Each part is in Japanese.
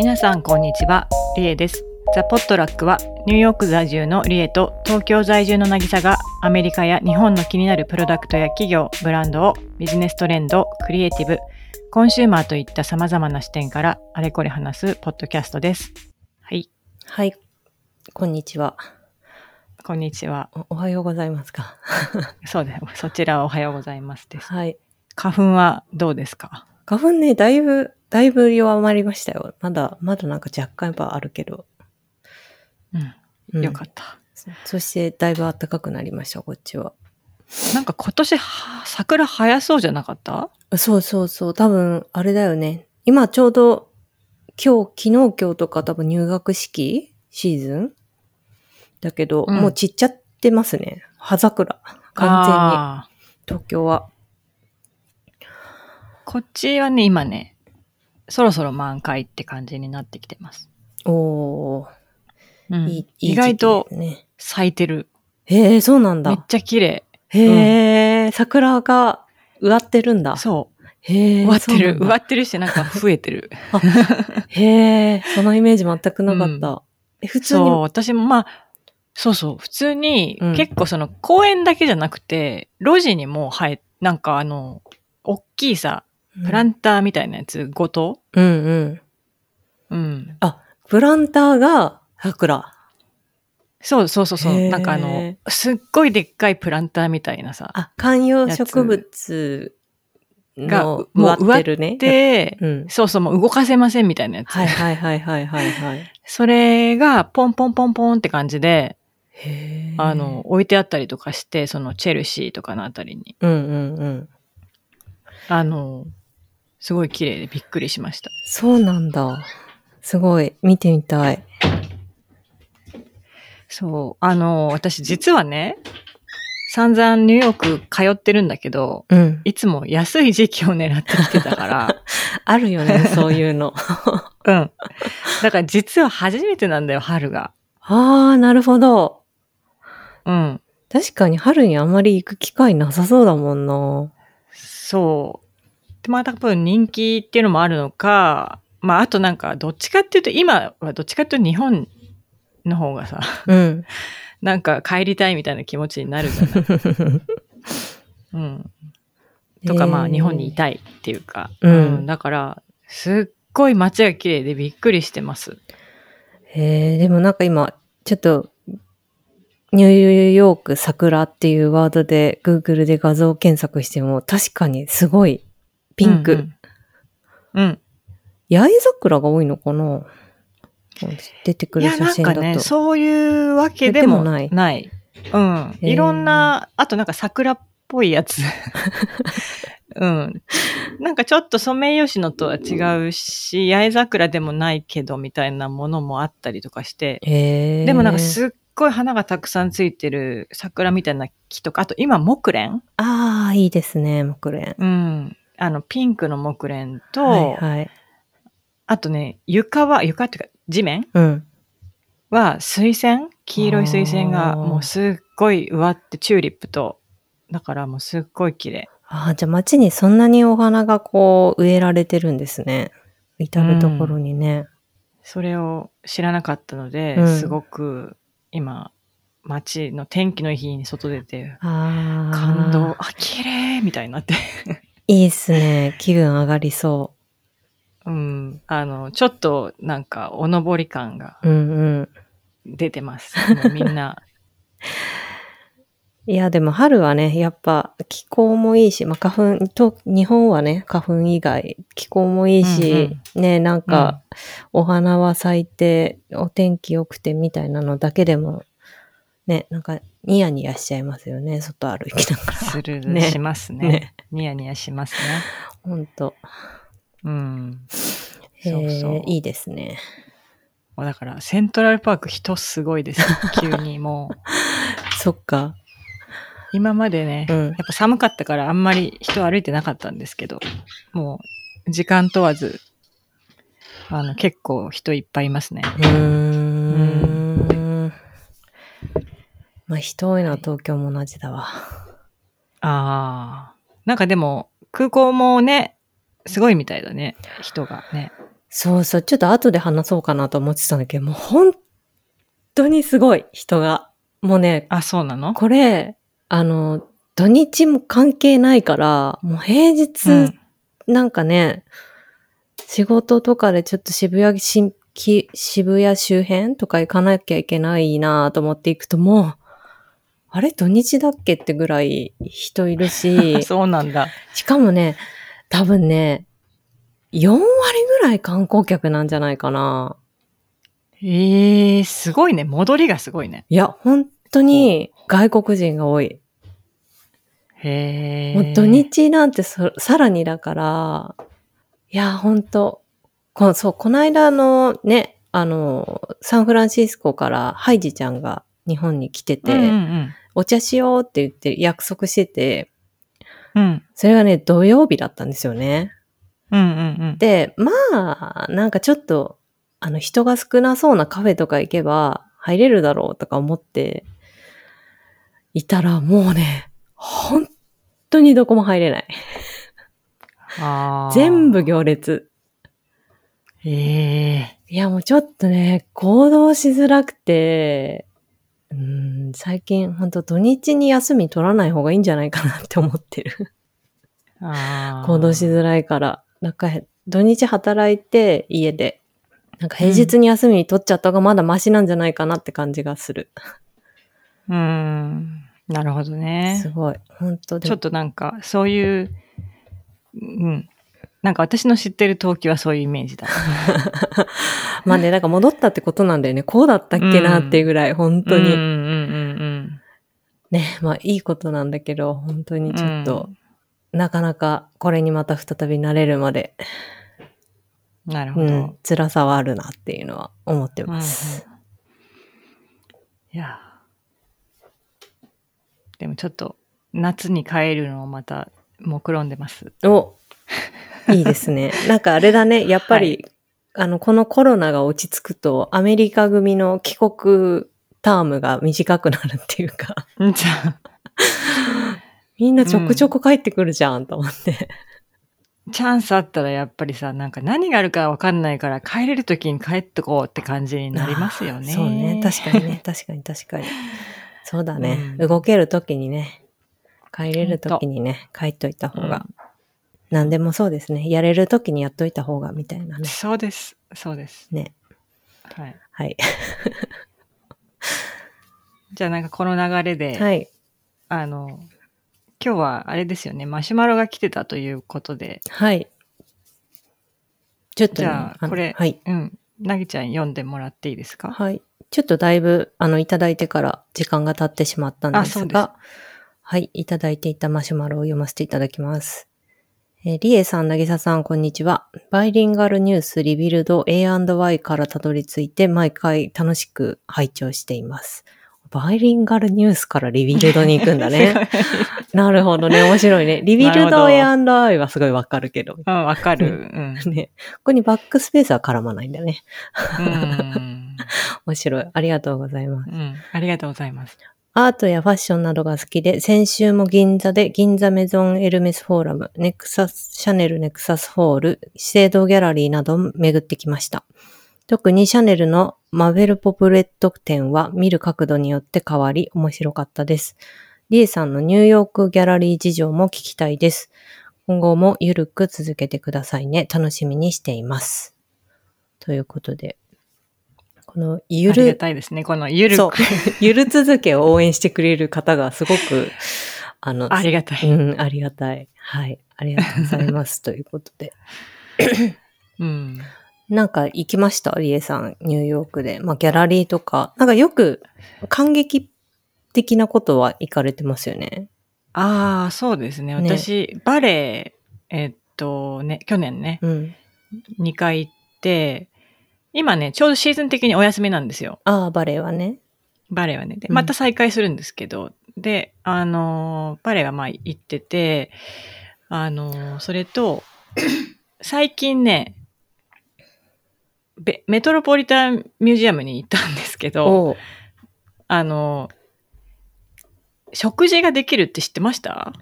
皆さんこんにちは、リエです。ザ・ポットラックはニューヨーク在住のリエと東京在住の渚がアメリカや日本の気になるプロダクトや企業、ブランドをビジネストレンド、クリエイティブ、コンシューマーといった様々な視点からあれこれ話すポッドキャストです。はい、はい。こんにちは。こんにちは。おおはようございますか。そうです。そちらはおはようございますです。はい。花粉はどうですか？花粉ね、だいぶ、だいぶ弱まりましたよ。まだ、まだなんか若干やっぱあるけど。うん、うんよかった。そそして、だいぶ暖かくなりました、こっちは。なんか今年は桜早そうじゃなかった？そうそうそう。多分、あれだよね。今ちょうど、今日、昨日今日とか多分入学式？シーズン？だけど、うんもう散っちゃってますね。葉桜。完全に。東京は。こっちはね、今ね、そろそろ満開って感じになってきてます。おー。うんいい、意外と。咲いてる。へえ、そうなんめっだ。ちゃ綺麗。へえ、桜が植わってるんだ。そう。へえ。植わってる。植わってるし、なんか増えてる。へえ、そのイメージ全くなかった。え普通に。そう、私もまあ、そうそう、普通に、うん結構その公園だけじゃなくて、路地にも生え、なんかあの、大きいさ、プランターみたいなやつごと、うんうん。うん。あ、プランターが桜。そうそうそうそう。なんかあの、すっごいでっかいプランターみたいなさ、あ、観葉植物がのもう植わってるね。で、うん。そうそう、もう動かせませんみたいなやつ。はいはいはいはいはいはい。それが、ポンポンポンポンって感じで。あの、、置いてあったりとかして、そのチェルシーとかのあたりに。うんうんうん。あの、すごい綺麗でびっくりしました。そうなんだ。すごい。見てみたい。そう。あの、私実はね、散々ニューヨーク通ってるんだけど、うん。いつも安い時期を狙ってきてたから、あるよね、そういうの。うん。だから実は初めてなんだよ、春が。ああ、なるほど。うん。確かに春にあんまり行く機会なさそうだもんな。そう。で、まあ多分人気っていうのもあるのか、まああとなんかどっちかっていうと今はどっちかっていうと日本の方がさ、うん。なんか帰りたいみたいな気持ちになるじゃない。うん。とかまあ日本にいたいっていうか、うんだからすっごい街が綺麗でびっくりしてます。へえ、でもなんか今、ちょっと、ニューヨーク桜っていうワードで Google で画像検索しても確かにすごいピンク。うんうん。うん八重桜が多いのかな？出てくいや、る写真だと。なんかね、そういうわけでもないない。うん。いろんな、あとなんか桜っぽいやつ。うん。なんかちょっとソメイヨシノとは違うし、八重桜でもないけどみたいなものもあったりとかして。でもなんかすっごい花がたくさんついてる桜みたいな木とか、あと今木蓮？ああ、いいですね、木蓮。うん。あの、ピンクの木蓮と、はいはい。あとね、床は、床っていうか地面うん。は水仙黄色い水仙がもうすっごい植わってチューリップとだからもうすっごい綺麗ああ、じゃあ街にそんなにお花がこう植えられてるんですね。至るところにね。それを知らなかったので、うんすごく今街の天気の日に外出て。感動あ綺麗みたいになっていいっすね。気分上がりそうんあのちょっとなんかおのぼり感がう。うんうん。出てますもうみんな いや、でも春はね、やっぱ気候もいいし、まあ花粉、と、日本はね、花粉以外、気候もいいし、ね、なんか、お花は咲いて、お天気良くてみたいなのだけでも、ね、なんか、ニヤニヤしちゃいますよね、外歩きながら。する、ねしますねねニヤニヤしますねほんと。うんへそうそうえいいですね。だからセントラルパーク人すごいです 急にもうそっか。今までね、うんやっぱ寒かったからあんまり人歩いてなかったんですけど、もう時間問わず、あの結構人いっぱいいますね。うーん。まあ、人多いのは東京も同じだわ。ああ。なんかでも空港もね、すごいみたいだね、人がね。そうそう、ちょっと後で話そうかなと思ってたんだけど、もう本当にすごい人が。もうね、あ、そうなの？これ、あの、土日も関係ないから、もう平う日ん、なんかね、仕事とかでちょっと渋谷しき渋谷周辺とか行かなきゃいけないなと思って行くともう、あれ土日だっけってぐらい人いるし、そうなんだ。しかもね、多分ね、4割ぐらい観光客なんじゃないかな。ええすごいね。戻りがすごいね。いや、本当に外国人が多い。へえ。もう土日なんてそさらにだから、いや、本当こそう、この間のね、あの、サンフランシスコからハイジちゃんが日本に来てて、うんうんお茶しようって言って約束してて、うん。うん。それがね、土曜日だったんですよね。うんうんうん。で、まあ、なんかちょっと、あの、人が少なそうなカフェとか行けば入れるだろうとか思って、いたらもうね、本当にどこも入れない。あー全部行列。へえ。いや、もうちょっとね、行動しづらくて、うん、最近本当土日に休み取らない方がいいんじゃないかなって思ってる。行動しづらいから。なんか、土日働いて家で、なんか平日に休み取っちゃった方がまだマシなんじゃないかなって感じがする。うーん。なるほどねす。ごい。本当でちょっとなんか、そういう、うん。なんか私の知ってる陶器はそういうイメージだ。まあね、なんか戻ったってことなんだよね。こうだったっけなっていうぐらい、本当に。うんうんうんね、まあいいことなんだけど、本当にうん。ちょっと、なかなかこれにまた再び慣れるまで、うん。なるほど。うん、辛さはあるなっていうのは思ってます。いや。でもちょっと、夏に帰るのをまた、目論んでます。お、いいですね。なんかあれだね、やっぱり、あの、このコロナが落ち着くと、アメリカ組の帰国タームが短くなるっていうか、じゃあ、みんなちょくちょく帰ってくるじゃんと思って。チャンスあったらやっぱりさ、なんか何があるかわかんないから帰れる時に帰ってこうって感じになりますよね。そうね、確かにね、確かに確かに。そうだね、うん。動ける時にね、帰れる時にね、帰っといた方が、何でもそうですね、やれる時にやっといた方がみたいなね。そうです。そうです。ね。はい。はい。じゃあなんかこの流れで、はい。あの、今日はあれですよね、マシュマロが来てたということで、はい。ちょっと、ね、じゃあのこれはい。うん、なぎちゃん読んでもらっていいですか？はい。ちょっとだいぶ、あの、いただいてから時間が経ってしまったんですが、はい。いただいていたマシュマロを読ませていただきます。えーリエさん、なぎささん、こんにちは。バイリンガルニュースリビルド A&Y からたどり着いて、毎回楽しく拝聴しています。バイリンガルニュースからリビルドに行くんだね。なるほどね。面白いね。リビルドなるほど A&Y はすごいわかるけど。うん、わかる。うん。ね。ここにバックスペースは絡まないんだね。うん。面白い。ありがとうございます。うん。ありがとうございます。アートやファッションなどが好きで、先週も銀座で銀座メゾンエルメスフォーラム、ネクサス、シャネルネクサスホール、資生堂ギャラリーなどを巡ってきました。特にシャネルのマベルポプレット展は見る角度によって変わり面白かったです。リエさんのニューヨークギャラリー事情も聞きたいです。今後もゆるく続けてくださいね。楽しみにしています。ということで、このゆありがる、たいですね。このゆるそうく。ゆる続けを応援してくれる方がすごく、あの、ありがたい。うん、ありがたい。はい。ありがとうございます。ということで。うん。なんか行きました？リエさん、ニューヨークで。まあ、ギャラリーとか。なんかよく感激的なことは行かれてますよね。ああ、そうですね。ね私、バレエ、えっとね、去年ね、うん。2回行って、今ね、ちょうどシーズン的にお休みなんですよ。ああ、バレエはね。バレエはね。で、うんまた再開するんですけど、で、あのー、バレエはまあ行ってて、あのー、それと、最近ね、ベメトロポリタンミュージアムに行ったんですけど、あのー、食事ができるって知ってました？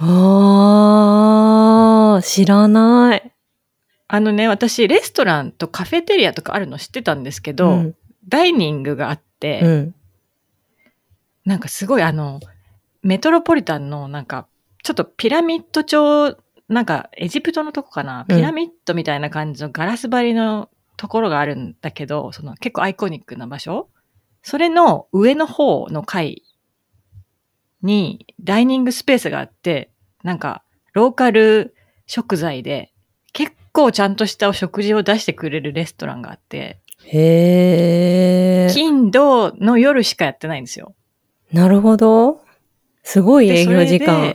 ああ、知らない。あのね、私、レストランとカフェテリアとかあるの知ってたんですけど、うん。ダイニングがあって、うん。なんかすごいあの、メトロポリタンのなんか、ちょっとピラミッド調、なんかエジプトのとこかな、うん。ピラミッドみたいな感じのガラス張りのところがあるんだけど、その結構アイコニックな場所。それの上の方の階にダイニングスペースがあって、なんかローカル食材で結構ちゃんとしたお食事を出してくれるレストランがあって、へえ。金土の夜しかやってないんですよ。なるほど。すごい営業時間で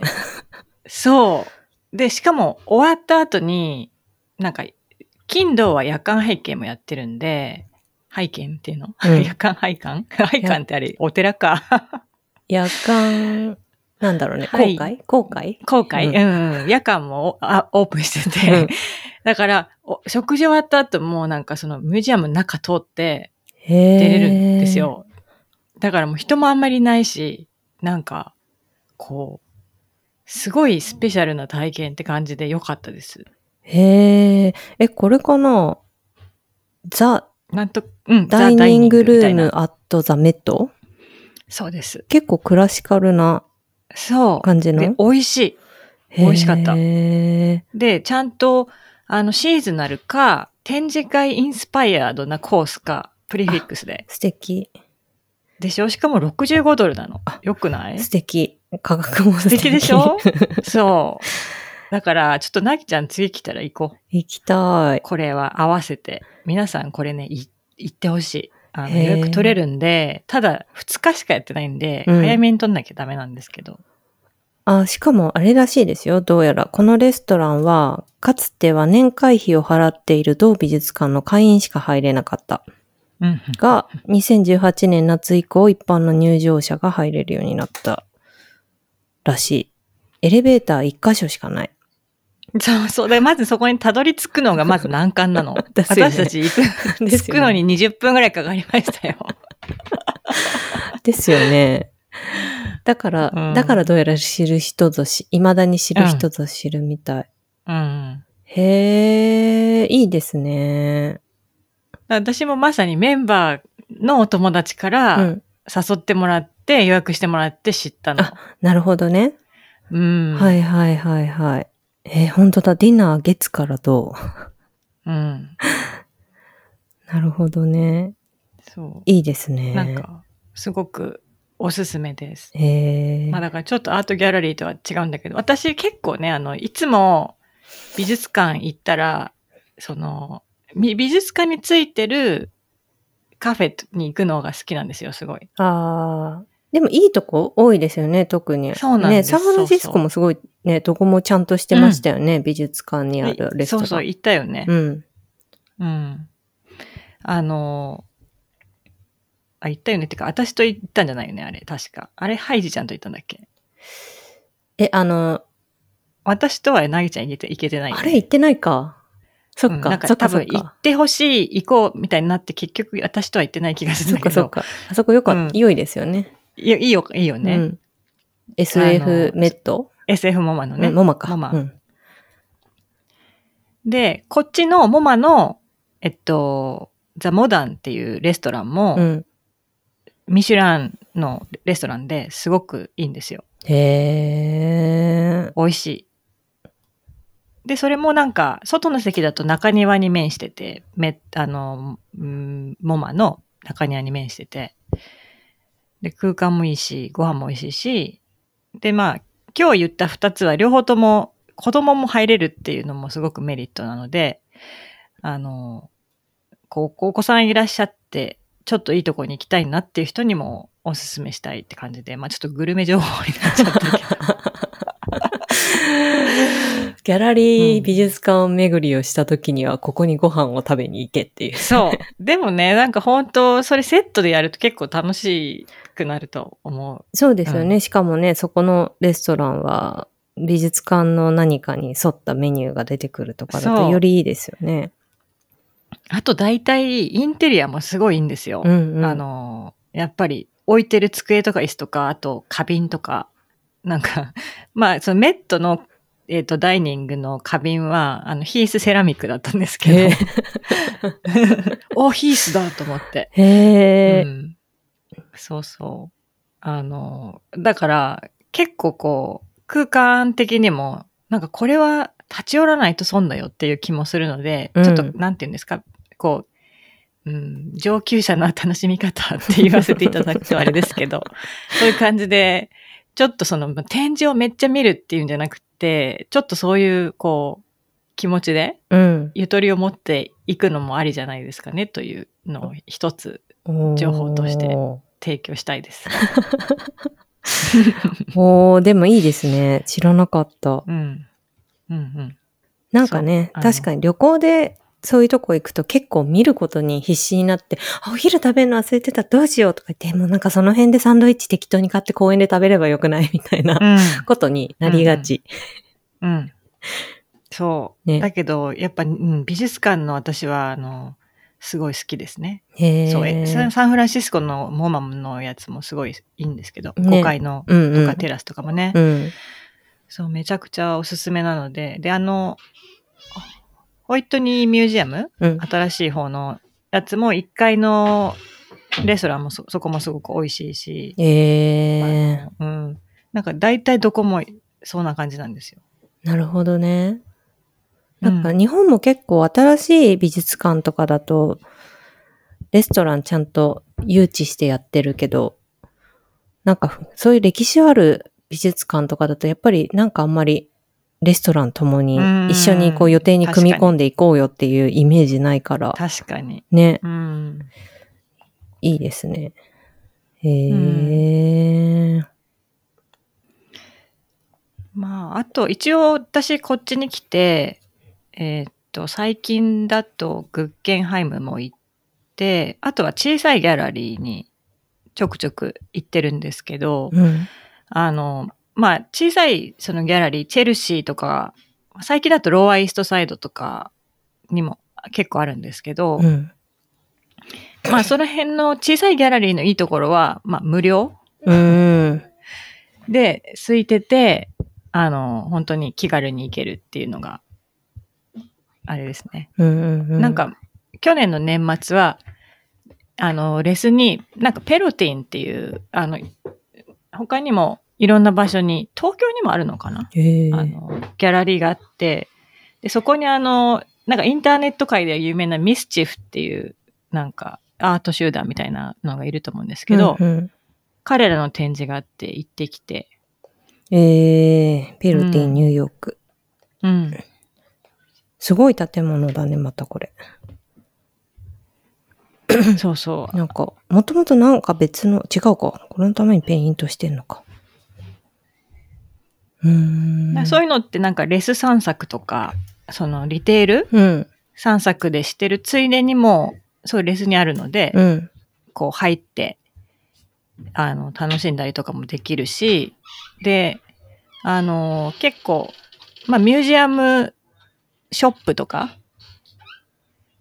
そそう。で、しかも終わった後に、なんか、金土は夜間拝見もやってるんで、拝見っていうの、うん 夜間拝観？拝観ってあれ、お寺か。夜間、なんだろうね。はい公開？公開？公開、ううんん、うん、夜間もあオープンしてて、うんだから、お食事終わった後もなんかそのミュージアムの中通ってへ出れるんです。よ。だからもう人もあんまりいないし、なんか、こう、すごいスペシャルな体験って感じで良かったです。へえ。え、これかな？ザ・なんと、うん、ダイニングルームアットザ・メットそうです。結構クラシカルなそう。感じの？で、美味しい。美味しかったへで、ちゃんと、あの、シーズナルか、展示会インスパイアードなコースか、プリフィックスでー。素敵。でしょ？しかも65ドルなの。よくない？素敵。価格も素素敵。敵でしょ？そう。だから、ちょっとなぎちゃん次来たら行こう。行きたい。これは合わせて。皆さんこれね、い行ってほしい。あの予約取れるんで、ただ2日しかやってないんで、うん早めに取んなきゃダメなんですけど。あ、しかもあれらしいですよ。どうやら。このレストランは、かつては年会費を払っている同美術館の会員しか入れなかった。うん。が、2018年夏以降、一般の入場者が入れるようになったらしい。エレベーター一箇所しかない。そうそう。で、まずそこにたどり着くのが まず難関なの。ね私たち行く、着くのに20分ぐらいかかりましたよ。ですよね。だから、うんだからどうやら知る人ぞし、未だに知る人ぞ知るみたい。うん。へえ、いいですね。私もまさにメンバーのお友達かうらん。誘ってもらって、予約してもらって知ったの。あなるほどね。うん。はいはいはいはい。えー、本当だ。ディナー月からどう？うん。なるほどね。そいいですう。ね。なんか、すごくおすすめです。へえ。まあだからちょっとアートギャラリーとは違うんだけど、私結構ね、あの、いつも美術館行ったら、その、み美術館についてるカフェに行くのが好きなんですよ、すごい。ああ。でもいいとこ？多いですよね、特に。そうなんですね、サンフランシスコもすごいね、どこもちゃんとしてましたよね、美術館にあるレストラン。そうそう、行ったよね。うん。うん。あの、あ、行ったよね。ってか、私と行ったんじゃないよね、あれ、確か。あれ、ハイジちゃんと行ったんだっけ？え、あの、私とはなぎちゃん行けて行けてないよね、あれ行ってないか。そっか、うんなんか多分行っ。てほしい、行こうみたいになって結局私とは行ってない気がするんだけど。そっかそっか。あそこよかった、うん良いですよね。いやいいよ、いいよね。うん。SF メット？SF モマのね。うん、モマか。モマうん。で、こっちのモマの、えっと、ザ・モダンっていうレストランも、うん。ミシュランのレストランですごくいいんですよ。へえ。美味しい。で、それもなんか、外の席だと中庭に面してて、め、あの、うんモマの中庭に面してて、で、空間もいいし、ご飯も美味しいし、で、まあ、今日言った二つは両方とも子供も入れるっていうのもすごくメリットなので、あの、こう、お子さんいらっしゃって、ちょっといいとこに行きたいなっていう人にもおすすめしたいって感じで、まあちょっとグルメ情報になっちゃったけど。ギャラリうんー美術館巡りをした時には、ここにご飯を食べに行けっていう。そう。でもね、なんか本当それセットでやると結構楽しくなると思う。そうですよね。うしかもね、そこのレストランは、美術館の何かに沿ったメニューが出てくるとかだとよりいいですよね。あと大体インテリアもすごいいいんですよ。うんうん。あの、やっぱり置いてる机とか椅子とか、あと花瓶とか、なんか、まあそのメットのえっ、と、ダイニングの花瓶は、あの、ヒースセラミックだったんですけへど、お、ヒースだと思って。え。へえ。うん、そうそう。あの、だから、結構こう、空間的にも、なんかこれは立ち寄らないと損だよっていう気もするので、うんちょっと、なんていうんですか、こう、うん、上級者の楽しみ方って言わせていただくとあれですけど、そういう感じで、ちょっとその展示をめっちゃ見るっていうんじゃなくて、ちょっとそういう、こう、気持ちでうん。ゆとりを持っていくのもありじゃないですかねというのを一つ情報としてお提供したいです。ー おーでもいいですね。知らなかった。うん。うんうん。なんかね、確かに旅行でそういうとこ行くと結構見ることに必死になって、あ、お昼食べるの忘れてた、どうしようとか言って、もうなんかその辺でサンドイッチ適当に買って公園で食べればよくないみたいなうん。ことになりがち。うん。そう。ねだけど、やっぱ、うん、美術館の私は、あの、すごい好きですね。そうえサンフランシスコのモマムのやつもすごいいいんですけど、ね5階のうんうんとかテラスとかもね、うん。そう、めちゃくちゃおすすめなので、で、あの、ホイットニーミュージアム？うん。新しい方のやつも1階のレストランもそそこもすごく美味しいし、ええあのうん。なんか大体どこもそうな感じなんですよ。なるほどね。なんかうん日本も結構新しい美術館とかだと、レストランちゃんと誘致してやってるけど、なんかそういう歴史ある美術館とかだとやっぱりなんかあんまりレストランともにうん一緒にこう予定に組み込んでいこうよっていうイメージないから、確かに。ね、うん。いいですね。へえ、まあ、あと、一応私こっちに来て、えーっと、最近だとグッケンハイムも行って、あとは小さいギャラリーにちょくちょく行ってるんですけど、うん。あの、まあ、小さいそのギャラリー、チェルシーとか、最近だとローアイーストサイドとかにも結構あるんですけど、うん。まあ、その辺の小さいギャラリーのいいところは、まあ、無料うん。で、空いてて、あの、本当に気軽に行けるっていうのが、あれですね。なん、か、去年の年末は、あの、レスに、なんかペロティンっていう、あの、他にもいろんな場所に、東京にもあるのかな？あの、ギャラリーがあって、で、そこにあの、なんかインターネット界では有名なミスチフっていう、なんかアート集団みたいなのがいると思うんですけど、うんうん彼らの展示があって行ってきて、ええペルティニューヨーク。うん。すごい建物だね、またこれ。そうそう。なんか、もともとなんか別の、違うか。これのためにペイントしてんのか。うーん。そういうのってなんかレス散策とか、そのリテール？うん。散策でしてるついでにも、そういうレスにあるので、うん。こう入って、あの、楽しんだりとかもできるし、で、あの、結構、まあミュージアムショップとか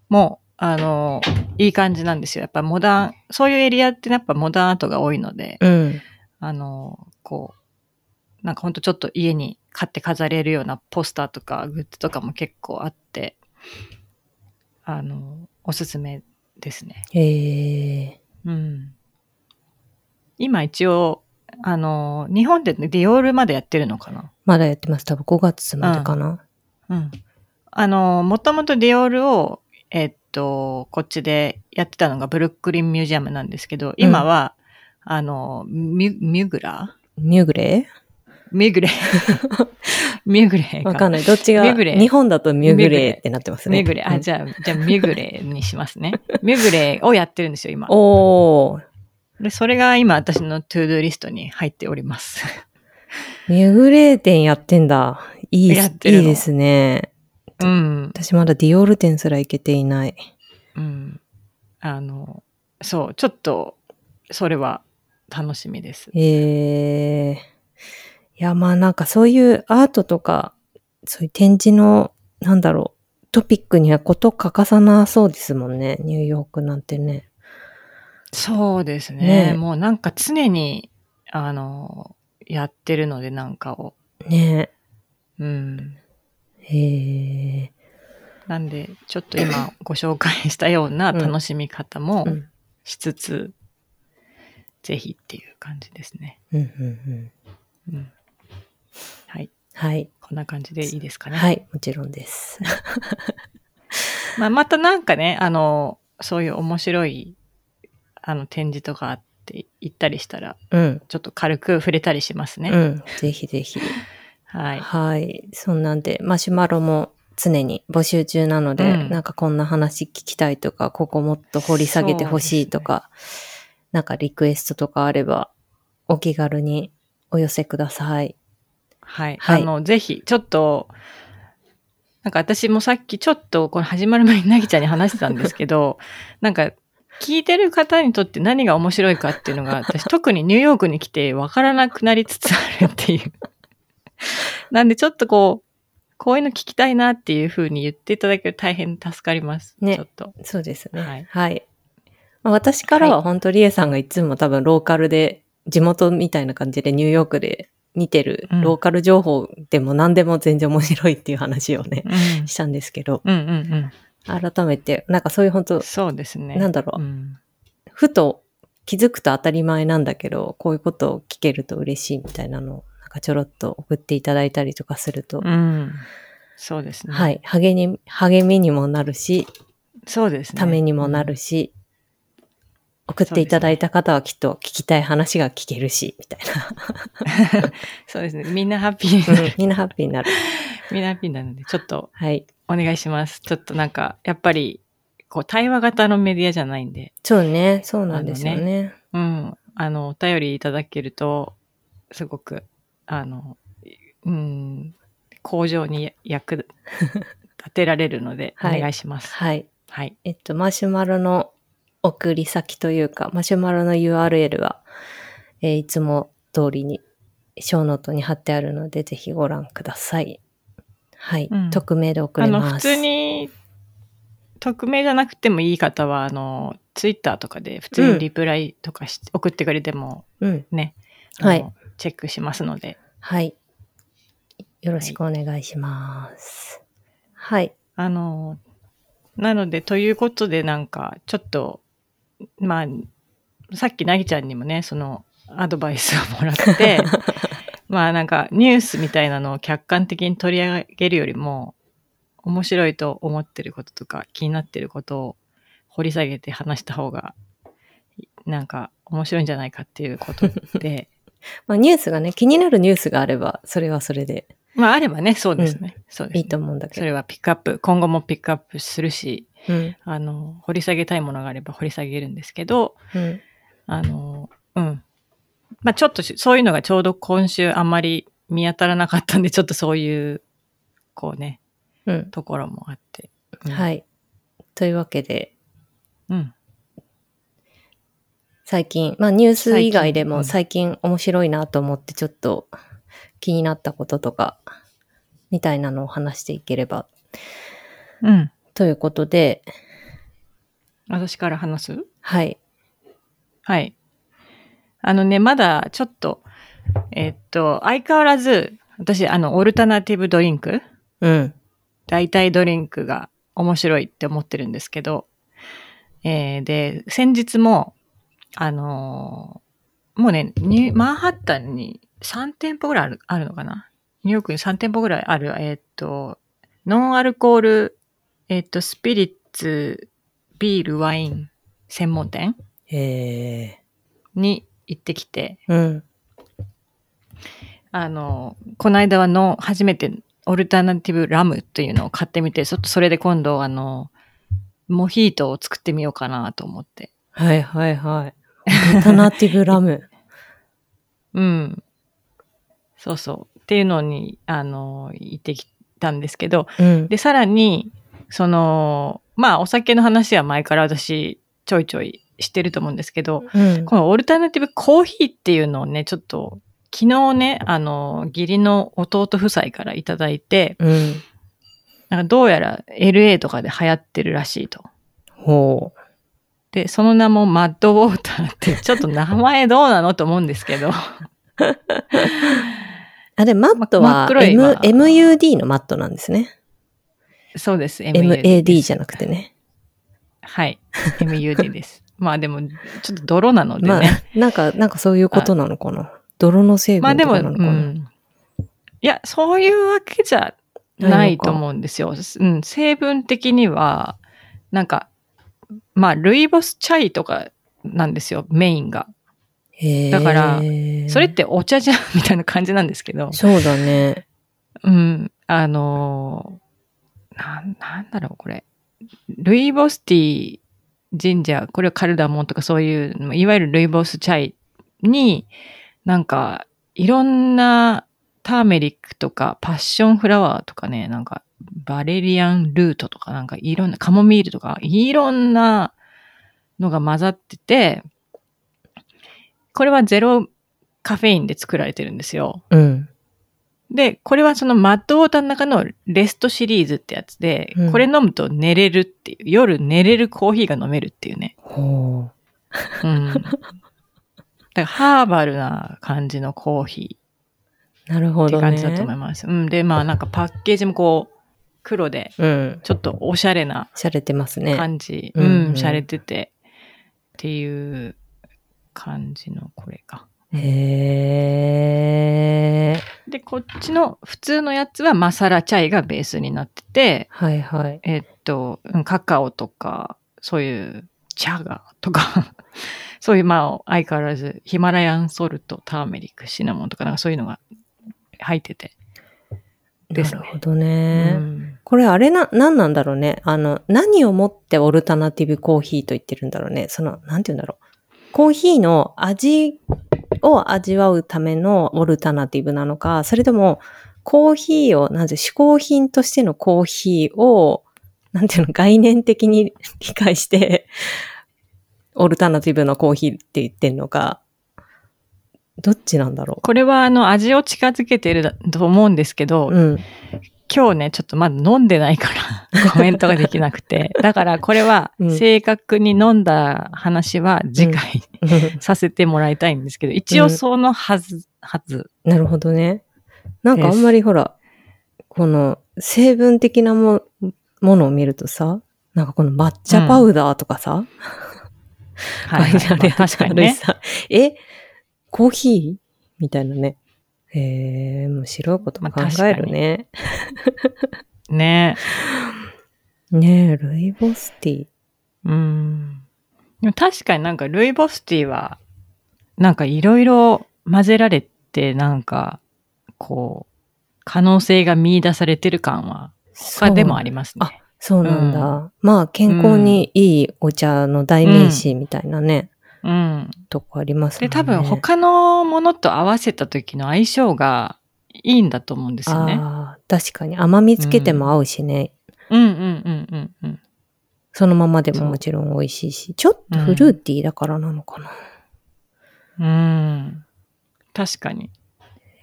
も、あの、いい感じなんですよ。やっぱモダン、そういうエリアってやっぱモダンアートが多いので、うん。あの、こう、なんかほんとちょっと家に買って飾れるようなポスターとかグッズとかも結構あって、あの、おすすめですね。へえ。うん。今一応、あの、日本でディオールまでやってるのかな？まだやってます。多分5月までかな。うん。あの、もともとディオールを、えっと、こっちでやってたのがブルックリンミュージアムなんですけど、今は、あの、ミュ、ミュグラ？ミュグレミュグレ。ミュグレーか。わかんない。どっちが、ミュグレー日本だとミュグレーってなってますね。ミュグレ。あ、じゃあ、じゃあミュグレにしますね。ミュグレをやってるんですよ、今。おー。で、それが今私のトゥードゥーリストに入っております。ミュグレー店やってんだ。いいいいですね。うん。私まだディオール店すら行けていない。うん。あの、そう、ちょっと、それは楽しみです。ええいや、まあなんかそういうアートとか、そういう展示の、なんだろう、トピックにはこと欠かさなそうですもんね。ニューヨークなんてね。そうですね。ねえもうなんか常に、あの、やってるのでなんかを。ねうん。へえ。なんで、ちょっと今ご紹介したような楽しみ方もうん。しつつ、ぜひっていう感じですね。うんうんうん。うん。はい。はい。こんな感じでいいですかね。はい。もちろんです。まあ、またなんかね、あの、そういう面白い、あの、展示とかあって行ったりしたら、うん。ちょっと軽く触れたりしますね。うん。ぜひぜひ。はい。はい。そんなんで、マシュマロも常に募集中なので、うんなんかこんな話聞きたいとか、ここもっと掘り下げてほしいとか、なんかリクエストとかあれば、お気軽にお寄せください。はい。はいあの、ぜひ、ちょっと、なんか私もさっきちょっとこれ始まる前になぎちゃんに話してたんですけど、なんか聞いてる方にとって何が面白いかっていうのが、私特にニューヨークに来てわからなくなりつつあるっていう。なんでちょっとこう、こういうの聞きたいなっていうふうに言っていただけると大変助かります。ねちょっと。そうですね。はいはい。まあ私からは本当リエさんがいつも多分ローカルで、地元みたいな感じでニューヨークで見てるうんローカル情報でも何でも全然面白いっていう話をね、うんしたんですけど、うんうん改めて、なんかそういう本当うん。そうですね。なんだろううんふと気づくと当たり前なんだけど、こういうことを聞けると嬉しいみたいなのを、なんかちょろっと送っていただいたりとかすると、うん。そうですね。はい、励に、励みにもなるし、そうですね。ためにもなるし、送っていただいた方はきっと聞きたい話が聞けるし、みたい そうですね。みんなハッピーになな。る。みんなハッピーになる。みんなハッピーになるので、ちょっとはい。お願いします。ちょっとなんか、やっぱり、こう、対話型のメディアじゃないんで、そうね、そうなんですよね。うん。あの、お便りいただけると、すごく、あの、うん、向上に役立てられるので、お はい願いします。はい。はい。えっと、マシュマロの送り先というか、マシュマロの URL は、えーいつも通りに、ショーノートに貼ってあるので、ぜひご覧ください。はい。うん匿名で送れます。普通に、匿名じゃなくてもいい方は、あの、ツイッターとかで普通にリプライとかし、送ってくれてもうん。ね、あのはいチェックしますので、はい。よろしくお願いします。はい。あの、なので、ということで、なんか、ちょっと、まあ、さっきなぎちゃんにもね、その、アドバイスをもらって、まあなんか、ニュースみたいなのを客観的に取り上げるよりも、面白いと思ってることとか、気になってることを掘り下げて話した方が、なんか、面白いんじゃないかっていうことで、まあ、ニュースがね、気になるニュースがあれば、それはそれでまあ、あればね、そうですね。そうです、ね。いいと思うんだけど。それはピックアップ、今後もピックアップするし、うん。あの、掘り下げたいものがあれば掘り下げるんですけど、うん。あの、うん。まあちょっとしそういうのがちょうど今週あんまり見当たらなかったんで、ちょっとそういう、こうね、うん。ところもあって。うんはい。というわけで、うん。最近、まあニュース以外でも最近面白いなと思ってちょっと気になったこととか、みたいなのを話していければ。うん。ということで、私から話す？はい。はい。あのね、まだちょっと、えっと、相変わらず、私、あの、オルタナティブドリンク？うん。代替ドリンクが面白いって思ってるんですけど、えーで、先日も、あのーもうね、ニュマンハッタンに3店舗ぐらいあるあるのかな？ニューヨークに3店舗ぐらいある、えーっと、ノンアルコール、えーっと、スピリッツ、ビール、ワイン専門店へえ。に行ってきて、うん。あの、この間はの、初めてオルタナティブラムというのを買ってみて、ちょっとそれで今度あの、モヒートを作ってみようかなと思って。はいはいはい。オルタナティブラム。うん。そうそう。っていうのに、あの、行ってきたんですけど、うん。で、さらに、その、まあ、お酒の話は前から私、ちょいちょいしてると思うんですけど、うん。このオルタナティブコーヒーっていうのをね、ちょっと、昨日ね、あの、義理の弟夫妻からいただいて、うん。なんかどうやら LA とかで流行ってるらしいと。ほう。で、その名もマッドウォーターって、ちょっと名前どうなのと思うんですけど。あ、で、マットは M わ MUD のマットなんですね。そうです。MAD じゃなくてね。はい。MUD です。まあでも、ちょっと泥なのでまあね。、なんか、なんかそういうことなのかな。泥の成まあでも、分とかなのかな。うん。いや、そういうわけじゃないと思うんですよ。うん、成分的には、なんか、まあ、ルイボスチャイとかなんですよ、メインが。だからそれってお茶じゃんみたいな感じなんですけど、そうだね。うん、あのーなん、なんだろう、これ。ルイボスティー、ジンジャー、これはカルダモンとかそういう、いわゆるルイボスチャイに、なんか、いろんなターメリックとかパッションフラワーとかね、なんか、バレリアンルートとかなんかいろんな、カモミールとか、いろんなのが混ざってて、これはゼロカフェインで作られてるんですよ。うん。で、これはそのマッドウォーターの中のレストシリーズってやつで、うんこれ飲むと寝れるっていう、夜寝れるコーヒーが飲めるっていうね。ほうん。だからハーバルな感じのコーヒう。なるーほどね。って感じだと思います。うん。で、まあなんかパッケージもこう、黒で、うん。ちょっとおしゃれなしゃれてますね。感じ。うんしゃれてて、っていう感じのこれか。へー。で、こっちの普通のやつはマサラチャイがベースになってて、はいはい。えっと、うんカカオとか、そういうチャガーとか、そういうまあ相変わらずヒマラヤンソルト、ターメリック、シナモンとかなんかそういうのが入ってて。ですねなるほどね。うんこれあれな、何なんだろうね。あの、何をもってオルタナティブコーヒーと言ってるんだろうね。その、なんて言うんだろう。コーヒーの味を味わうためのオルタナティブなのか、それとも、コーヒーを、なんて、嗜好品としてのコーヒーを、なんていうの、概念的に理解して、オルタナティブなコーヒーって言ってんのか、どっちなんだろこれはあの味を近づけてると思うんですけど、う。うん。今日ね、ちょっとまだ飲んでないから コメントができなくて。だからこれはうん正確に飲んだ話は次回 させてもらいたいんですけど、一応そのはず、はず。なるほどね。なんかあんまりほら、この成分的なもものを見るとさ、なんかこの抹茶パウダーとかさ、はい、書い確かにね。さ、え、コーヒー？みたいなね。へえ、面白いこと考えるね。ね ねえ、ルイボスティー。うん。でも確かになんかルイボスティーは、なんかいろいろ混ぜられて、なんか、こう、可能性が見出されてる感は、他でもありますね。そうなんだ。まあ、健康にいいお茶の代名詞みたいなね、うん。とこありますもんで、ね。多分他のものと合わせた時の相性がいいんだと思うんですよね。ああ、確かに甘みつけても合うしね。うんうんうんうんうん。そのままでももちろん美味しいし、ちょっとフルーティーだからなのかな。うん。確かに。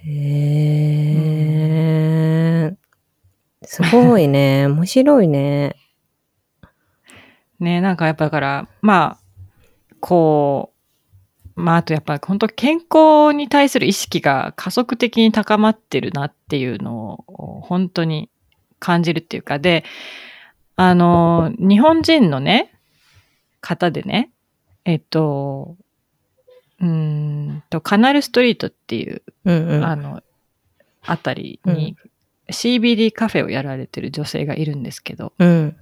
へえ、すごいね。面白いね。ね、なんかやっぱだから、まあ、こう、まああとやっぱ本当健康に対する意識が加速的に高まってるなっていうのを本当に感じるっていうか、で、あの、日本人のね、方でね、えっと、うーんと、カナルストリートっていううんうん。あの、あたりに CBD カフェをやられてる女性がいるんですけど、うん。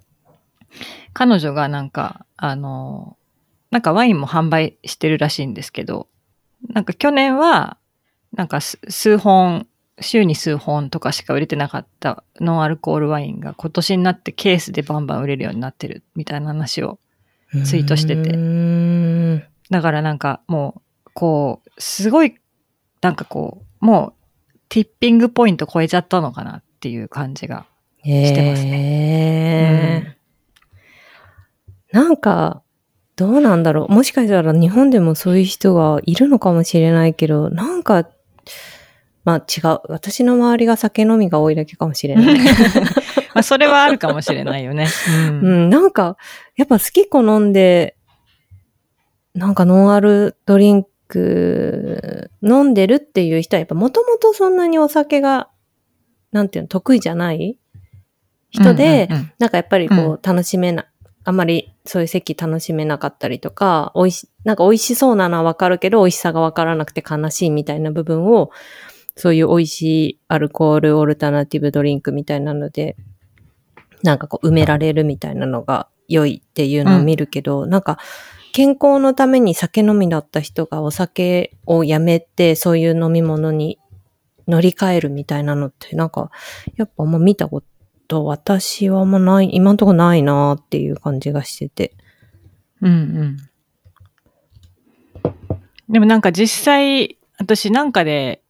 彼女がなんか、あの、なんかワインも販売してるらしいんですけど、なんか去年は、なんかす数本、週に数本とかしか売れてなかったノンアルコールワインが今年になってケースでバンバン売れるようになってるみたいな話を。ツイートしててうーんだからなんかもう、こう、すごい、なんかこう、もう、ティッピングポイント超えちゃったのかなっていう感じが。してますへえ、なんか、どうなんだろう。もしかしたら日本でもそういう人がいるのかもしれないけど、なんか、まあ違う。私の周りが酒飲みが多いだけかもしれない。まあ、それはあるかもしれないよね。うんうん、なんか、やっぱ好き好んで、なんかノンアルドリンク飲んでるっていう人はやっぱもともとそんなにお酒が、なんていうの、得意じゃない人で、うんうんうんなんかやっぱりこうう楽しめな、あんまりそういう席楽しめなかったりとか、美味し、なんか美味しそうなのはわかるけど、美味しさがわからなくて悲しいみたいな部分を、そういう美味しいアルコールオルタナティブドリンクみたいなので、なんかこう埋められるみたいなのが良いっていうのを見るけど、なんか健康のために酒飲みだった人がお酒をやめて、そういう飲み物に乗り換えるみたいなのって、なんか、やっぱあんま見たこと、私はあんまない、今んとこないなーっていう感じがしてて。うんうん。でもなんか実際、私なんかで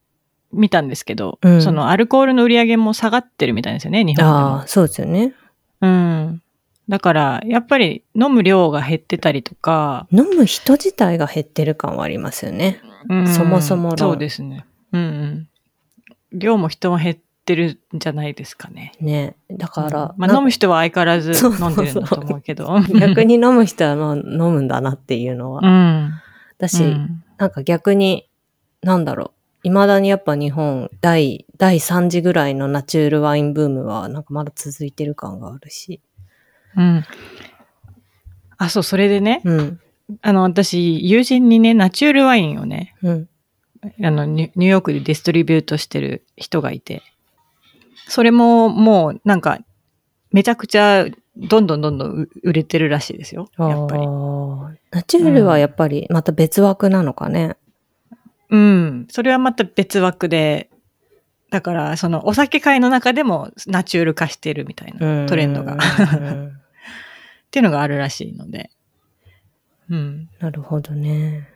見たんですけど、うんそのアルコールの売り上げも下がってるみたいですよね、日本ああ、。そうですよね。うん。だから、やっぱり飲む量が減ってたりとか、飲む人自体が減ってる感はありますよね。うんそもそも論そうですね。うんうん。量も人も減ってるんじゃないですかね。ね。だから、うんまあ、飲む人は相変わらずそう飲んでるんだと思うけど。逆に飲む人はの飲むんだなっていうのは。うん。だし、うんなんか逆に、なんだろう。未だにやっぱ日本、第、第3次ぐらいのナチュールワインブームは、なんかまだ続いてる感があるし。うん。あ、そう、それでね、うん。あの、私、友人にね、ナチュールワインをね、うん。あの、ニュニューヨークでディストリビュートしてる人がいて、それももう、なんか、めちゃくちゃ、どんどんどんどんう売れてるらしいですよ。やっぱり。ナチュールはやっぱりまた別枠なのかね。うん。それはまた別枠で、だから、その、お酒界の中でもナチュール化してるみたいなトレンドが。っうんていうのがあるらしいので。うん。なるほどね。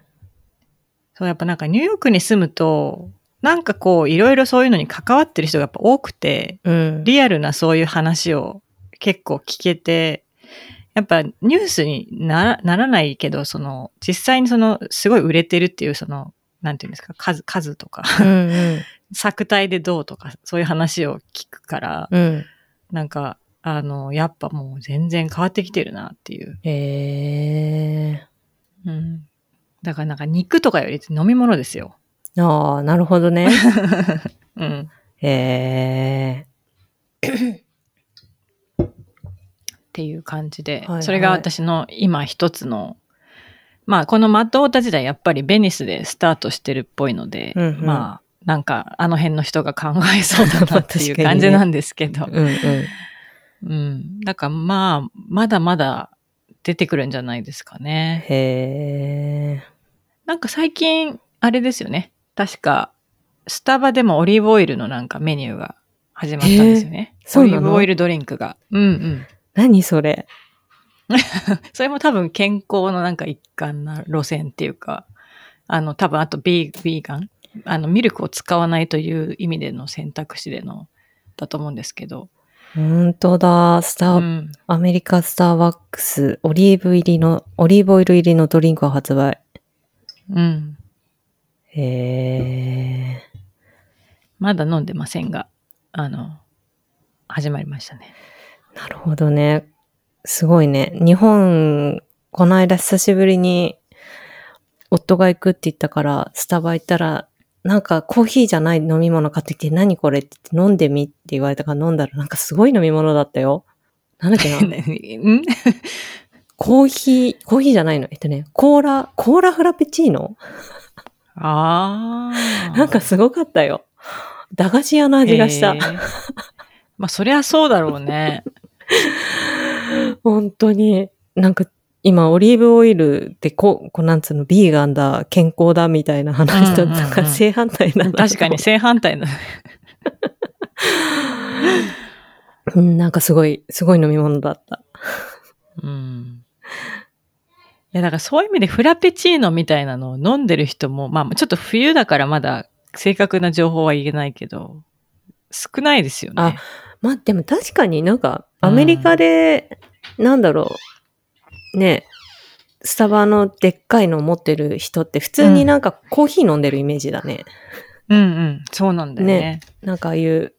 そう、やっぱなんかニューヨークに住むと、なんかこう、いろいろそういうのに関わってる人がやっぱ多くて、うん。リアルなそういう話を結構聞けて、やっぱニュースにならならないけど、その、実際にその、すごい売れてるっていう、その、なんていうんですか、数、数とか、うんうん。作体でどうとか、そういう話を聞くから、うん。なんか、あの、やっぱもう全然変わってきてるなっていう。へうん。だからなんか肉とかより飲み物ですよ。ー。ああ、なるほどね。うん。へっていう感じで、はいはいそれが私の今一つの、まあこのマッドオータ時代やっぱりベニスでスタートしてるっぽいので、うんうんまあなんかあの辺の人が考えそうだなっていう感じなんですけど、ー。うんうん。うん。だからまあ、まだまだ出てくるんじゃないですかね。へなんか最近、あれですよね。確か、スタバでもオリーブオイルのなんかメニューが始まったんですよね。オそうなの？リーブオイルドリンクが。うんうん。ー。何それ？それも多分健康のなんか一環な路線っていうか、あの多分あとビービーガン？あのミルクを使わないという意味での選択肢でのだと思うんですけど。本当だ。スター、うん。アメリカスターバックス、オリーブ入りの、オリーブオイル入りのドリンクを発売。うん。へー。まだ飲んでませんが、あの、始まりましたね。なるほどね。すごいね。日本、この間久しぶりに、夫が行くって言ったから、スタバ行ったら、なんかコーヒーじゃない飲み物買ってきて、何これって言って飲んでみって言われたから飲んだら、なんかすごい飲み物だったよ。なんだっけな うん？コーヒー、コーヒーじゃないの？えっとね、コーラ、コーラフラペチーノ？ああ。なんかすごかったよ。駄菓子屋の味がしたへ。ーまあ、そりゃそうだろうね。本当に。なんか、今、オリーブオイルってこう、こうなんつうの、ビーガンだ、健康だ、みたいな話と、うんうんうんなんか正反対なんだ。確かに。正反対だ。うん、なんかすごい、すごい飲み物だった。うん。いや、だからそういう意味でフラペチーノみたいなのを飲んでる人も、まあちょっと冬だからまだ正確な情報は言えないけど、少ないですよね。あまあ、でも確かになんか、アメリカで、なんだろう、ね、スタバのでっかいのを持ってる人って普通になんかコーヒー飲んでるイメージだね。うんうん。そうなんだよね。ねなんかああいう、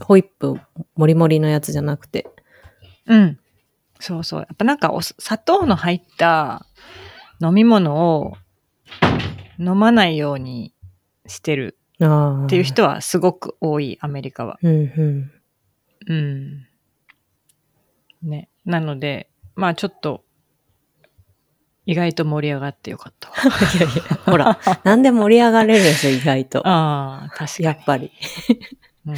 ホイップもりもりのやつじゃなくて。うん。そうそう。やっぱなんかお砂糖の入った飲み物を飲まないようにしてるああ。っていう人はすごく多い、アメリカは。うんうん。うん。ね。なので、まあちょっと、意外と盛り上がってよかったわ。いやいや、ほら、なんで盛り上がれるんですよ、意外と。ああ、確かに。やっぱり。うん、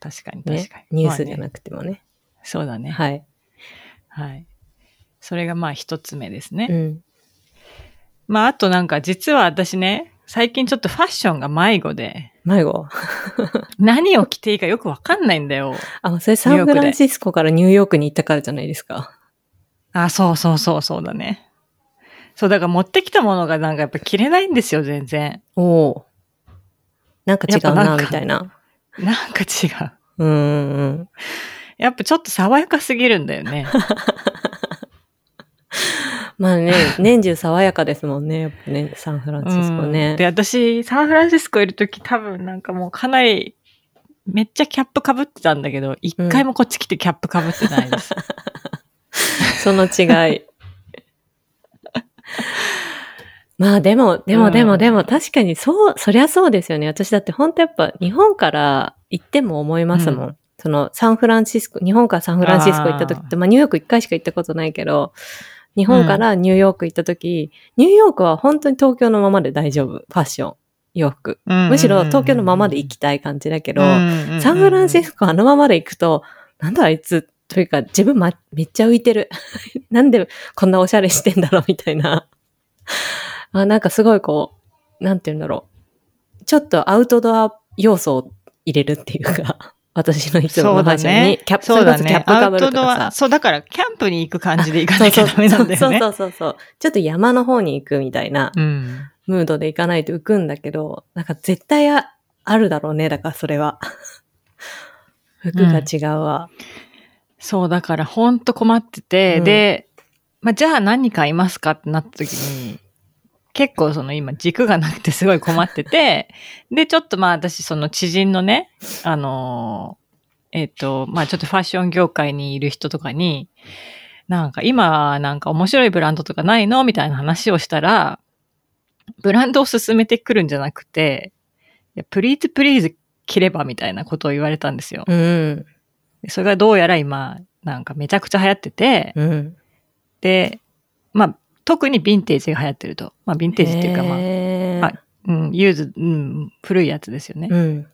確かにね確かに。。ニュースじゃまあねなくてもね。そうだね。はい。はい。それがまあ一つ目ですね。うん。まああとなんか実は私ね、最近ちょっとファッションが迷子で、迷子？何を着ていいかよくわかんないんだよ。あ、それサンフランシスコからニューヨークに行ったからじゃないですか？あ、そうそうそうそうだね。そう、だから持ってきたものがなんかやっぱ着れないんですよ、全然。おお。なんか違うな、みたいな。なんか違う。うんうん。やっぱちょっと爽やかすぎるんだよね。まあね、年中爽やかですもんね、やっぱね、サンフランシスコうんね。で、私、サンフランシスコいるとき多分なんかもうかなり、めっちゃキャップ被ってたんだけど、一回もこっち来てキャップ被ってないです。その違い。まあでも、でもでうんもでも確かにそう、そりゃそうですよね。私だって本当やっぱ日本から行っても思いますもん。うそのサンフランシスコ、日本からサンフランシスコ行った時って、まあニューヨーク一回しか行ったことないけど、日本からニューヨーク行った時、ニューヨークは本当に東京のままで大丈夫。ファッション、洋服。むしろ東京のままで行きたい感じだけど、サンフランシスコあのままで行くと、なんだあいつ、というか自分、ま、めっちゃ浮いてる。なんでこんなおしゃれしてんだろうみたいな。あ、なんかすごいこう、なんて言うんだろう。ちょっとアウトドア要素を入れるっていうか、私のいつものに、キャップ、そうだそれこそキャッ。プかぶるとかさ。そう、だから、キャンプに行く感じで行かなきゃダメなんだよね。そうそうそうそう。ちょっと山の方に行くみたいなうん。ムードで行かないと浮くんだけど、なんか絶対ああるだろうね。だからそれは。服が違うわ。そう、だからほんと困ってて、うんで、まあ、じゃあ何買いますかってなった時に、結構その今軸がなくてすごい困ってて、で、ちょっとまあ私その知人のね、あのーえっ、と、まあちょっとファッション業界にいる人とかに、なんか今なんか面白いブランドとかないのみたいな話をしたら、ブランドを進めてくるんじゃなくて、いやプリーズプリーズ着ればみたいなことを言われたんですよ。うん。でそれがどうやら今、なんかめちゃくちゃ流行ってて、うん。で、まあ、特にヴィンテージが流行ってると。まあ、ヴィンテージっていうか、まあ、あうん、ユーズ、うん、古いやつですよね。うん。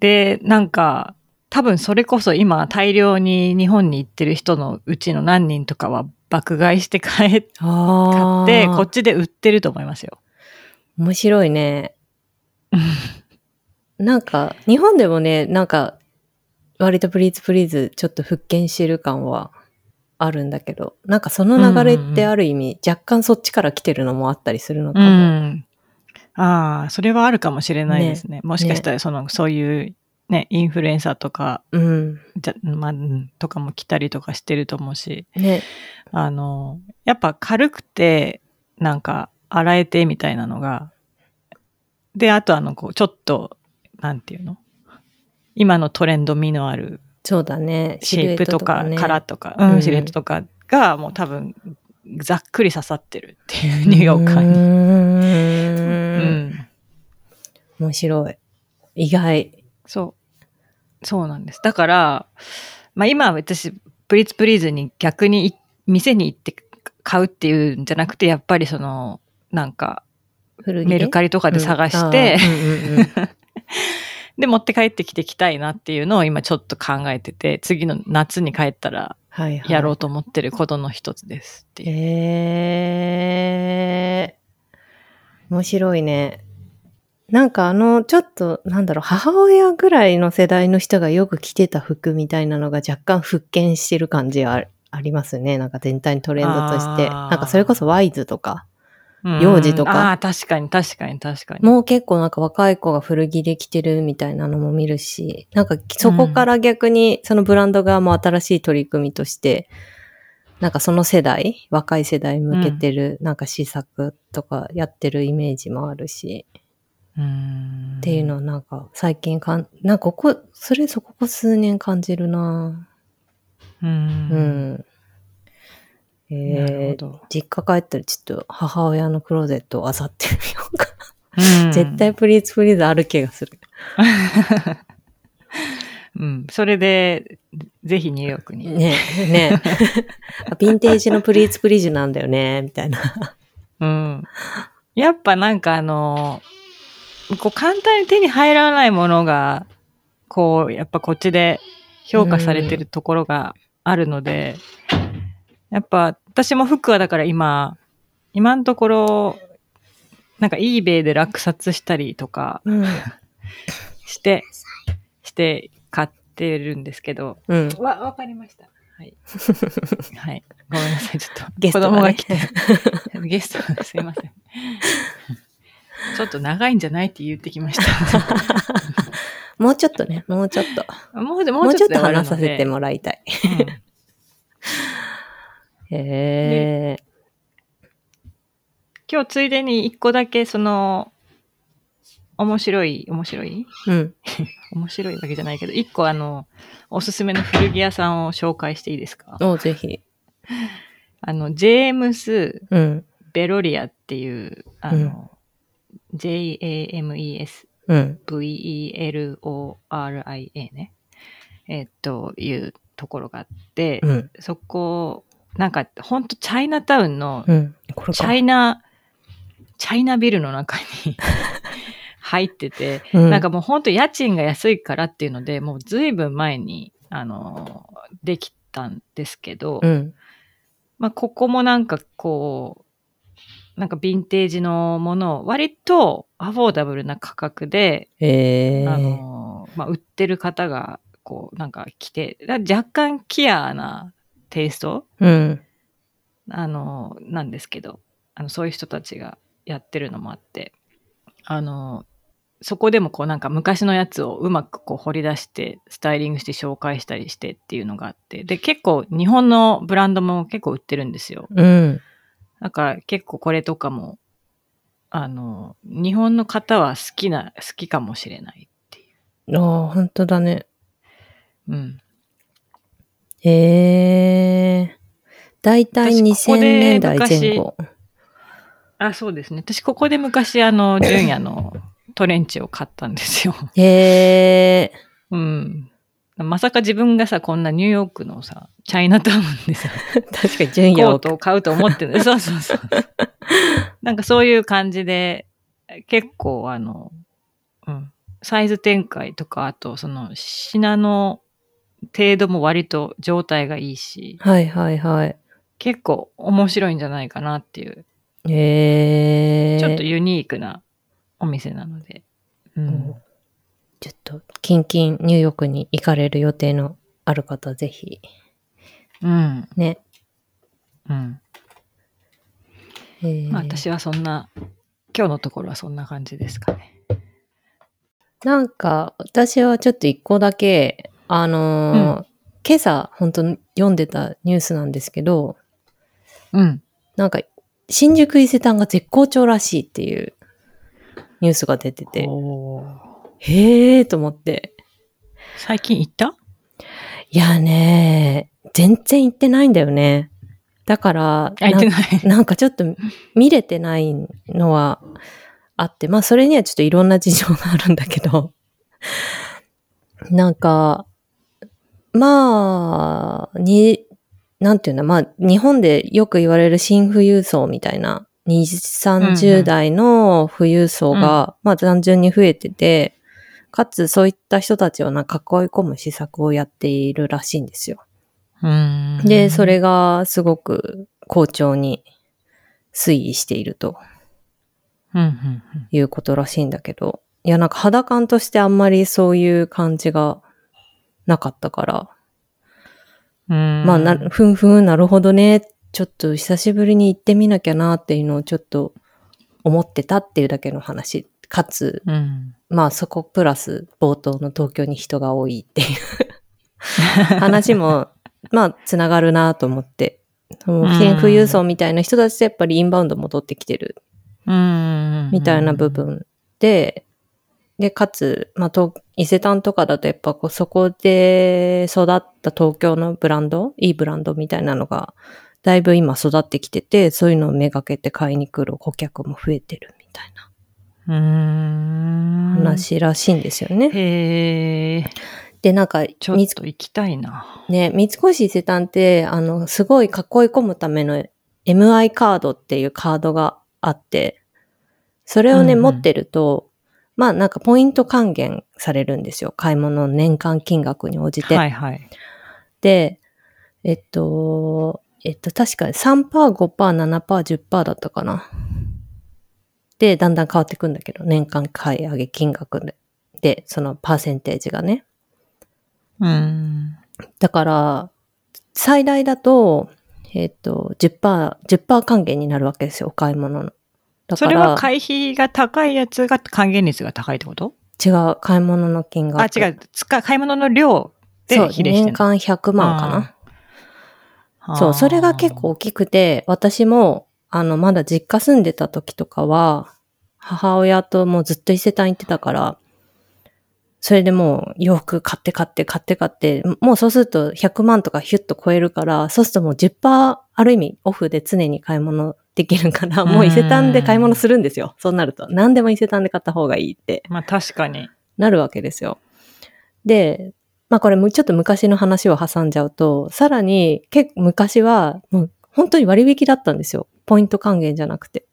で、なんか、多分それこそ今大量に日本に行ってる人のうちの何人とかは爆買いして買。買って、こっちで売ってると思いますよ。面白いね。なんか、日本でもね、なんか、割とプリーズプリーズちょっと復権してる感はあるんだけど、なんかその流れってある意味、若干そっちから来てるのもあったりするのかうも。ん。ああ、それはあるかもしれないですね。もしかしたら、その、そういう、ね、インフルエンサーとか、うん。じゃ、まあ、うんとかも来たりとかしてると思うし、ね。あの、やっぱ軽くて、なんか、洗えてみたいなのが、で、あとあの、こう、ちょっと、なんていうの？今のトレンド味のあるそうだね。シェイプとか、ねカとか、うんうん、シルエットとかが、もう多分、ざっくり刺さってるっていう、ニューヨーカーうに。ー。うんん。面白い。意外。そう。そうなんです。だから、まあ今は私、プリーズプリーズに逆にい店に行って買うっていうんじゃなくて、やっぱりその、なんか、メルカリとかで探して、うん で、持って帰ってきてきたいなっていうのを今ちょっと考えてて、次の夏に帰ったらはいはい。やろうと思ってることの一つですっていう。えー、面白いね。なんかあの、ちょっと、なんだろう、母親ぐらいの世代の人がよく着てた服みたいなのが若干復権してる感じあありますね。なんか全体にトレンドとして。なんかそれこそワイズとか。うん。幼児とか。ああ、確かに確かに確かに。もう結構なんか若い子が古着で着てるみたいなのも見るし、なんかそこから逆にそのブランド側も新しい取り組みとして、なんかその世代、若い世代に向けてるなんか施策とかやってるイメージもあるし、うん。っていうのはなんか最近かん、なんかここ、それそここ数年感じるな。う。うんん。えなるほー、ど。実家帰ったらちょっと母親のクローゼットを漁ってみようかうんな。絶対プリーツプリーズある気がする。うん。それで、ぜひニューヨークに。ねえ、ねえ。ヴィンテージのプリーツプリーズなんだよね、みたいな。うん。やっぱなんかあの、こう簡単に手に入らないものが、こう、やっぱこっちで評価されてるところがあるので、やっぱ私も服はだから今、今のところ、なんか eBay で落札したりとかうん。して、して買ってるんですけど、うん。わ、わかりました。はい。はい。ごめんなさい。ちょっと、ゲストがね子供が来て。ゲストがすいません。ちょっと長いんじゃないって言ってきました。もうちょっとね、もうちょっと。もうちょもうちょっと話させてもらいたい。うんへえ。今日ついでに一個だけその、面白い、面白い？うん。面白いわけじゃないけど、一個あの、おすすめの古着屋さんを紹介していいですか？おぜひ。あの、ジェームス・うん。ベロリアっていう、あの、J-A-M-E-S うん。V-E-L-O-R-I-A ね。えっと、いうところがあって、うん。そこ、なんか、ほんとチャイナタウンの、うん。これチか。ャイナ、チャイナビルの中に 入ってて、うんなんかもうほんと家賃が安いからっていうので、もうずいぶん前に、あの、できたんですけど、うん。まあ、ここもなんかこう、なんかヴィンテージのものを割とアフォーダブルな価格で、へえ。あの、まあ、売ってる方が、こう、なんか来て、だ若干キアなテイスト？うん。あの、なんですけど、あの、そういう人たちがやってるのもあって、あの、そこでもこうなんか昔のやつをうまくこう掘り出して、スタイリングして紹介したりしてっていうのがあって、で、結構日本のブランドも結構売ってるんですよ。うん。だから結構これとかも、あの、日本の方は好きな、好きかもしれないっていああ、本当だね。う。うん。へえ。だいたい2000私ここで年代前後。あ、そうですね。私ここで昔あの、純也のトレンチを買ったんですよ。へえ。うん。まさか自分がさ、こんなニューヨークのさ、チャイナタウンでさ、確かに純也を。コートを買うと思ってる。そうそうそう。なんかそういう感じで、結構あの、うん、サイズ展開とか、あとその品の程度も割と状態がいいし、はいはいはい。結構面白いんじゃないかなっていう、へえ。ちょっとユニークなお店なので。うん。ちょっと、キンキンニューヨークに行かれる予定のある方、ぜひ。うん。ね。うん。えーまあ私はそんな、今日のところはそんな感じですかね。なんか、私はちょっと一個だけ、あのー今朝、本当読んでたニュースなんですけど、うん。なんか、新宿伊勢丹が絶好調らしいっていうニュースが出てて、へーと思って。最近行った？いやね、全然行ってないんだよね。だから。なんかちょっと見れてないのはあって、まあそれにはちょっといろんな事情があるんだけど、なんか、まあ、に、なんていうの、まあ日本でよく言われる新富裕層みたいな、20、うんう30ん代の富裕層が、まあ単純に増えてて、かつそういった人たちをなんか囲い込む施策をやっているらしいんですよ。うん。で、そ、れがすごく好調に推移していると。うんうん。いうことらしいんだけど、いや、なんか肌感としてあんまりそういう感じがなかったから、うん、まあな、ふんふん、なるほどね。ちょっと久しぶりに行ってみなきゃなっていうのをちょっと思ってたっていうだけの話。かつ、うん。まあそこプラス冒頭の東京に人が多いっていう 話も、まあつながるなと思って。その新富裕層みたいな人たちでやっぱりインバウンド戻ってきてるうん。みたいな部。分で、で、かつ、まあ、東伊勢丹とかだとやっぱこうそこで育った東京のブランド、いいブランドみたいなのがだいぶ今育ってきてて、そういうのをめがけて買いに来る顧客も増えてるみたいなうーん。話らしいんですよね。へえ。で、なんか、ちょっと行きたいな。ね、三越伊勢丹って、あの、すごい囲い込むための MI カードっていうカードがあって、それをね、うんうん持ってると、まあなんかポイント還元されるんですよ。買い物の年間金額に応じて。はいはい。で、えっと、えっと、確かに3%、5%、7%、10%だったかな。で、だんだん変わってくんだけど、年間買い上げ金額で。で、そのパーセンテージがね。うん。だから、最大だと、えっと、10%、10%還元になるわけですよ、お買い物の。だそれは会費が高いやつが還元率が高いってこと？違う、買い物の金額。あ、違う。買い物の量で比例してる。年間100万かな。そう、それが結構大きくて、私も、あの、まだ実家住んでた時とかは、母親ともうずっと伊勢丹行ってたから、それでもう洋服買って買って買って買って、もうそうすると100万とかヒュッと超えるから、そうするともう10%ある意味オフで常に買い物できるから、もう伊勢丹で買い物するんですよ。そうなると。何でも伊勢丹で買った方がいいってまあ確かに。なるわけですよ。で、まあこれもうちょっと昔の話を挟んじゃうと、さらに結構昔はもう本当に割引だったんですよ。ポイント還元じゃなくて。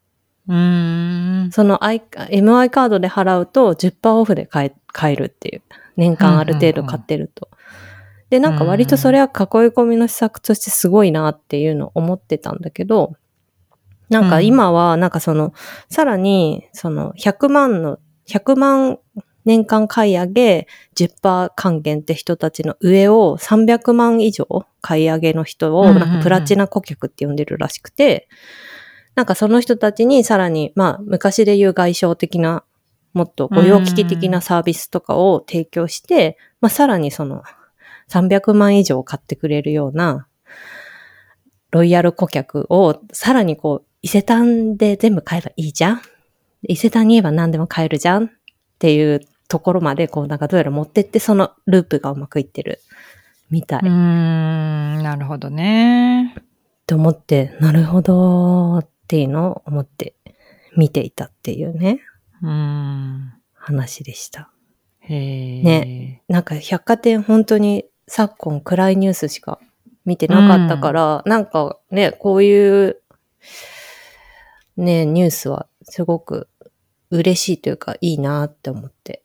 うーん。その I- MI カードで払うと10%オフで買え買えるっていう。年間ある程度買ってると。で、なんか割とそれは囲い込みの施策としてすごいなっていうのを思ってたんだけど、なんか今はなんかその、さらにその100万の、100万年間買い上げ10%還元って人たちの上を300万以上買い上げの人をプラチナ顧客って呼んでるらしくて、なんかその人たちにさらに、まあ昔で言う外商的な、もっと御用聞き的なサービスとかを提供して、まあさらにその300万以上買ってくれるようなロイヤル顧客をさらにこう伊勢丹で全部買えばいいじゃん？伊勢丹に言えば何でも買えるじゃんっていうところまでこうなんかどうやら持ってってそのループがうまくいってるみたい。うーん。なるほどね。と思って、なるほどっていうのを思って見ていたっていうね、うーん。話でした。へえ。ねなんか百貨店本当に昨今暗いニュースしか見てなかったから、なんかね、こういうね、ニュースはすごく嬉しいというかいいなって思って。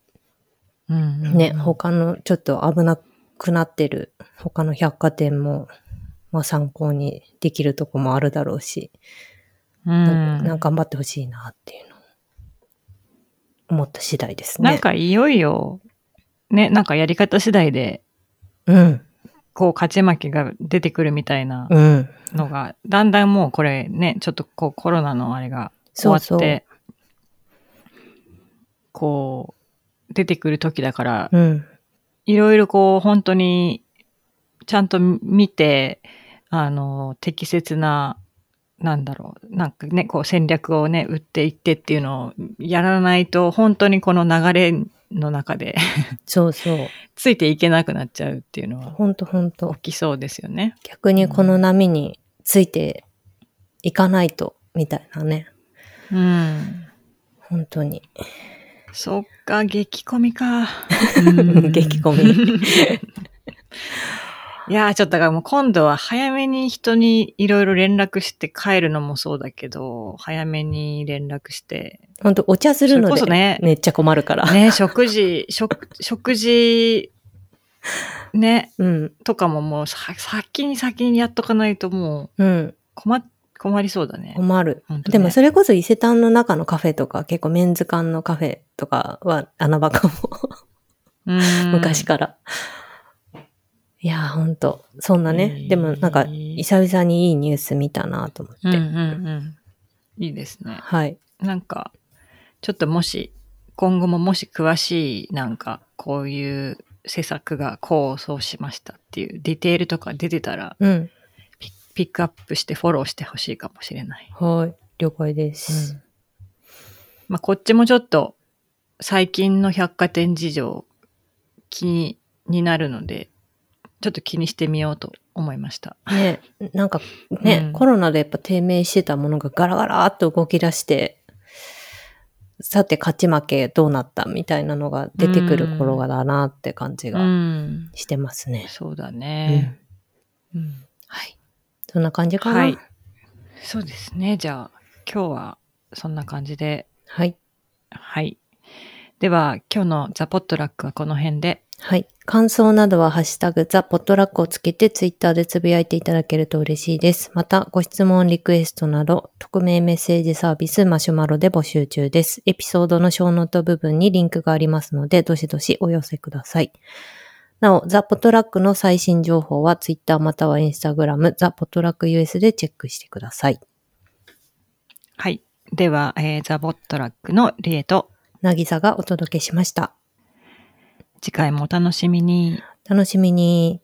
うんうんうんね、他のちょっと危なくなってる他の百貨店も、まあ参考にできるとこもあるだろうし、うん。なん頑張ってほしいなっていうのを思った次第ですね。なんかいよいよ、ね、なんかやり方次第で、うん、こう勝ち負けが出てくるみたいなうん。のが、だんだんもうこれね、ちょっとこうコロナのあれが終わって、そうそうこう、出てくる時だから、うん。いろいろこう、本当に、ちゃんと見て、あの、適切な、なんだろう、なんかね、こう戦略をね、打っていってっていうのをやらないと、本当にこの流れの中でそうそう。ついていけなくなっちゃうっていうのはほんとほんと。起きそうですよね。逆にこの波についていかないと、みたいなね。うん。本当に。そっか、激コミか。激コミ。いやー、ちょっとだからもう今度は早めに人にいろいろ連絡して帰るのもそうだけど、早めに連絡して。本当お茶するので、それこそねめっちゃ困るから。ね、食事、食、食事、ね、うん。とかももうさ先に先にやっとかないともううん。困っ、困りそうだね。困る。本当ねでもそれこそ伊勢丹の中のカフェとか、結構メンズ館のカフェとかは穴場かも。うん 昔から。いやー、ほんと。そんなね。でもなんか、久々にいいニュース見たなと思って。うんうんうん。いいですね。はい。なんか、ちょっともし、今後ももし詳しい、なんか、こういう施策がこうそうしましたっていうディテールとか出てたら、うん。ピピックアップしてフォローしてほしいかもしれない。はい。了解です。まあ、こっちもちょっと、最近の百貨店事情、気にになるので、ちょっと気にしてみようと思いました。ね、なんかね、うんコロナでやっぱ低迷してたものがガラガラーっと動き出して、さて勝ち負けどうなったみたいなのが出てくる頃がだなって感じうがん。してますね。そうだうんね。うんはい。そんな感じかな？はい。そうですね。じゃあ、今日はそんな感じで、はい。はい。では、今日のザ・ポットラックはこの辺で、はい。感想などはハッシュタグザ・ポットラックをつけてツイッターでつぶやいていただけると嬉しいです。また、ご質問、リクエストなど、匿名メッセージサービスマシュマロで募集中です。エピソードのショーノート部分にリンクがありますので、どしどしお寄せください。なお、ザ・ポットラックの最新情報はツイッターまたはインスタグラム、ザ・ポットラック US でチェックしてください。はい。では、えーザ・ポットラックのリエと、なぎさがお届けしました。次回もお楽しみに。楽しみに。